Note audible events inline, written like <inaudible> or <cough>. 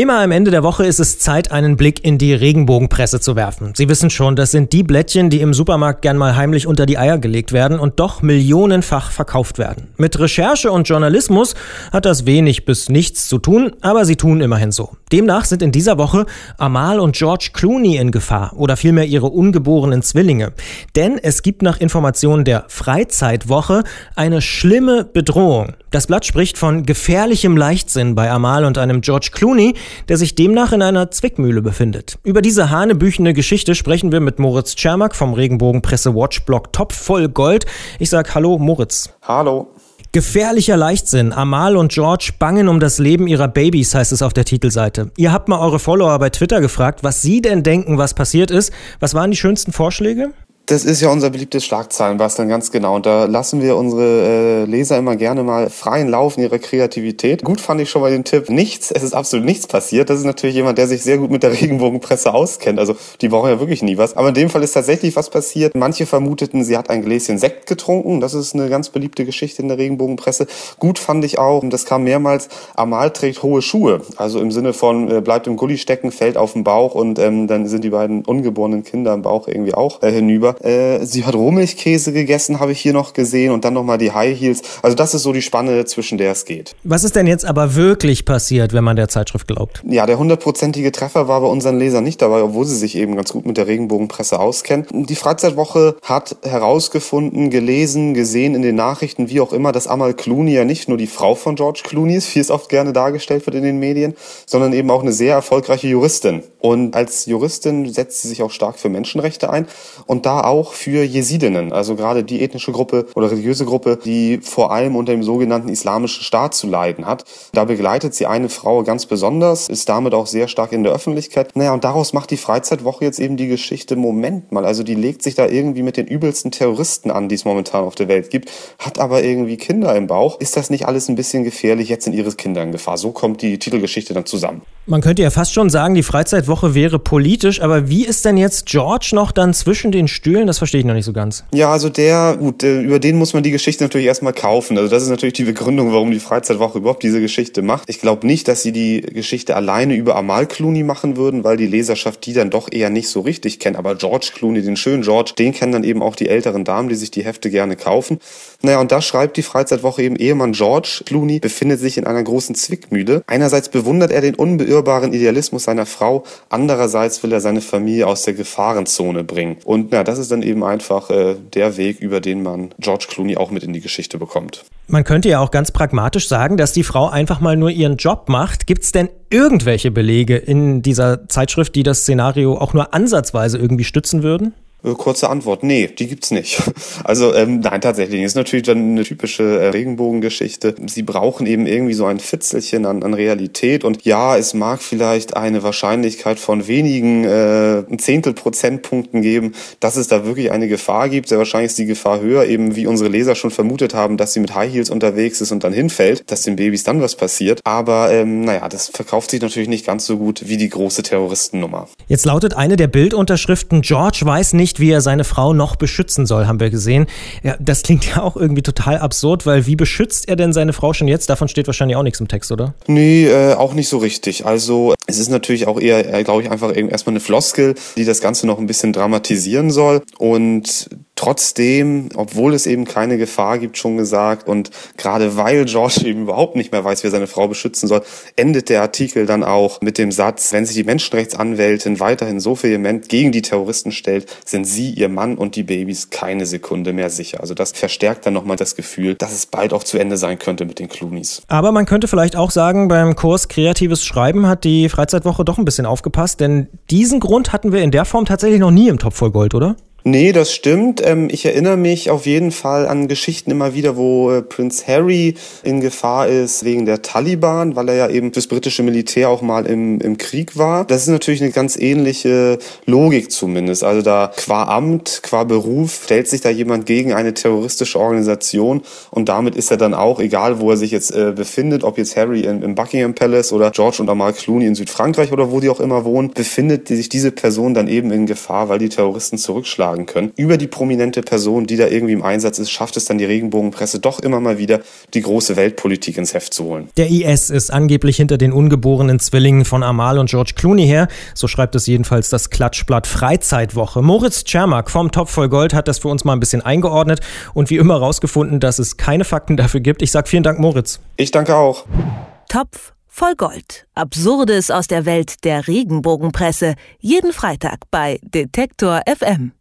Immer am Ende der Woche ist es Zeit, einen Blick in die Regenbogenpresse zu werfen. Sie wissen schon, das sind die Blättchen, die im Supermarkt gern mal heimlich unter die Eier gelegt werden und doch millionenfach verkauft werden. Mit Recherche und Journalismus hat das wenig bis nichts zu tun, aber sie tun immerhin so. Demnach sind in dieser Woche Amal und George Clooney in Gefahr oder vielmehr ihre ungeborenen Zwillinge. Denn es gibt nach Informationen der Freizeitwoche eine schlimme Bedrohung. Das Blatt spricht von gefährlichem Leichtsinn bei Amal und einem George Clooney, der sich demnach in einer Zwickmühle befindet. Über diese hanebüchene Geschichte sprechen wir mit Moritz Czermak vom Regenbogenpresse Watchblog Top voll Gold. Ich sag Hallo Moritz. Hallo. Gefährlicher Leichtsinn. Amal und George bangen um das Leben ihrer Babys, heißt es auf der Titelseite. Ihr habt mal eure Follower bei Twitter gefragt, was sie denn denken, was passiert ist. Was waren die schönsten Vorschläge? Das ist ja unser beliebtes Schlagzeilenbasteln, ganz genau. Und da lassen wir unsere äh, Leser immer gerne mal freien Lauf in ihrer Kreativität. Gut fand ich schon mal den Tipp, nichts, es ist absolut nichts passiert. Das ist natürlich jemand, der sich sehr gut mit der Regenbogenpresse auskennt. Also die brauchen ja wirklich nie was. Aber in dem Fall ist tatsächlich was passiert. Manche vermuteten, sie hat ein Gläschen Sekt getrunken. Das ist eine ganz beliebte Geschichte in der Regenbogenpresse. Gut fand ich auch, und das kam mehrmals, Amal trägt hohe Schuhe. Also im Sinne von, äh, bleibt im Gully stecken, fällt auf den Bauch und ähm, dann sind die beiden ungeborenen Kinder im Bauch irgendwie auch äh, hinüber. Äh, sie hat Rohmilchkäse gegessen, habe ich hier noch gesehen und dann nochmal die High Heels. Also das ist so die Spanne, zwischen der es geht. Was ist denn jetzt aber wirklich passiert, wenn man der Zeitschrift glaubt? Ja, der hundertprozentige Treffer war bei unseren Lesern nicht dabei, obwohl sie sich eben ganz gut mit der Regenbogenpresse auskennen. Die Freizeitwoche hat herausgefunden, gelesen, gesehen in den Nachrichten, wie auch immer, dass Amal Clooney ja nicht nur die Frau von George Clooney ist, wie es oft gerne dargestellt wird in den Medien, sondern eben auch eine sehr erfolgreiche Juristin. Und als Juristin setzt sie sich auch stark für Menschenrechte ein und da auch für Jesidinnen, also gerade die ethnische Gruppe oder religiöse Gruppe, die vor allem unter dem sogenannten Islamischen Staat zu leiden hat. Da begleitet sie eine Frau ganz besonders, ist damit auch sehr stark in der Öffentlichkeit. Naja, und daraus macht die Freizeitwoche jetzt eben die Geschichte, Moment mal, also die legt sich da irgendwie mit den übelsten Terroristen an, die es momentan auf der Welt gibt, hat aber irgendwie Kinder im Bauch. Ist das nicht alles ein bisschen gefährlich? Jetzt sind ihre Kinder in Gefahr. So kommt die Titelgeschichte dann zusammen. Man könnte ja fast schon sagen, die Freizeitwoche wäre politisch, aber wie ist denn jetzt George noch dann zwischen den Stühlen? Das verstehe ich noch nicht so ganz. Ja, also der, gut, über den muss man die Geschichte natürlich erstmal kaufen. Also das ist natürlich die Begründung, warum die Freizeitwoche überhaupt diese Geschichte macht. Ich glaube nicht, dass sie die Geschichte alleine über Amal Clooney machen würden, weil die Leserschaft die dann doch eher nicht so richtig kennt. Aber George Clooney, den schönen George, den kennen dann eben auch die älteren Damen, die sich die Hefte gerne kaufen. Naja, und da schreibt die Freizeitwoche eben, Ehemann George Clooney befindet sich in einer großen Zwickmühle. Einerseits bewundert er den unbeirrten unbeirrbaren Idealismus seiner Frau. Andererseits will er seine Familie aus der Gefahrenzone bringen. Und ja, das ist dann eben einfach äh, der Weg, über den man George Clooney auch mit in die Geschichte bekommt. Man könnte ja auch ganz pragmatisch sagen, dass die Frau einfach mal nur ihren Job macht. Gibt es denn irgendwelche Belege in dieser Zeitschrift, die das Szenario auch nur ansatzweise irgendwie stützen würden? Äh, kurze Antwort, nee, die gibt's nicht. <laughs> Also ähm, nein, tatsächlich. Ist natürlich dann eine typische äh, Regenbogengeschichte. Sie brauchen eben irgendwie so ein Fitzelchen an, an Realität. Und ja, es mag vielleicht eine Wahrscheinlichkeit von wenigen äh, Zehntel Prozentpunkten geben, dass es da wirklich eine Gefahr gibt. Sehr wahrscheinlich ist die Gefahr höher, eben wie unsere Leser schon vermutet haben, dass sie mit High Heels unterwegs ist und dann hinfällt, dass den Babys dann was passiert. Aber ähm, naja, das verkauft sich natürlich nicht ganz so gut wie die große Terroristennummer. Jetzt lautet eine der Bildunterschriften, George weiß nicht, nicht, wie er seine Frau noch beschützen soll, haben wir gesehen. Ja, das klingt ja auch irgendwie total absurd, weil wie beschützt er denn seine Frau schon jetzt? Davon steht wahrscheinlich auch nichts im Text, oder? Nee, äh, auch nicht so richtig. Also es ist natürlich auch eher, äh, glaube ich, einfach erstmal eine Floskel, die das Ganze noch ein bisschen dramatisieren soll. Und trotzdem, obwohl es eben keine Gefahr gibt, schon gesagt und gerade weil George eben überhaupt nicht mehr weiß, wie er seine Frau beschützen soll, endet der Artikel dann auch mit dem Satz, wenn sich die Menschenrechtsanwältin weiterhin so vehement gegen die Terroristen stellt, sind sie, ihr Mann und die Babys keine Sekunde mehr sicher. Also das verstärkt dann nochmal das Gefühl, dass es bald auch zu Ende sein könnte mit den Cloonies. Aber man könnte vielleicht auch sagen, beim Kurs Kreatives Schreiben hat die Freizeitwoche doch ein bisschen aufgepasst, denn diesen Grund hatten wir in der Form tatsächlich noch nie im Topf voll Gold, oder? Nee, das stimmt. Ähm, ich erinnere mich auf jeden Fall an Geschichten immer wieder, wo äh, Prince Harry in Gefahr ist wegen der Taliban, weil er ja eben fürs britische Militär auch mal im, im Krieg war. Das ist natürlich eine ganz ähnliche Logik zumindest. Also da qua Amt, qua Beruf stellt sich da jemand gegen eine terroristische Organisation und damit ist er dann auch, egal wo er sich jetzt äh, befindet, ob jetzt Harry in, im Buckingham Palace oder George und Amal Clooney in Südfrankreich oder wo die auch immer wohnen, befindet sich diese Person dann eben in Gefahr, weil die Terroristen zurückschlagen schlagen können. Über die prominente Person, die da irgendwie im Einsatz ist, schafft es dann die Regenbogenpresse doch immer mal wieder, die große Weltpolitik ins Heft zu holen. Der IS ist angeblich hinter den ungeborenen Zwillingen von Amal und George Clooney her. So schreibt es jedenfalls das Klatschblatt Freizeitwoche. Moritz Czermak vom Topf voll Gold hat das für uns mal ein bisschen eingeordnet und wie immer rausgefunden, dass es keine Fakten dafür gibt. Ich sage vielen Dank, Moritz. Ich danke auch. Topf voll Gold. Absurdes aus der Welt der Regenbogenpresse. Jeden Freitag bei Detektor FM.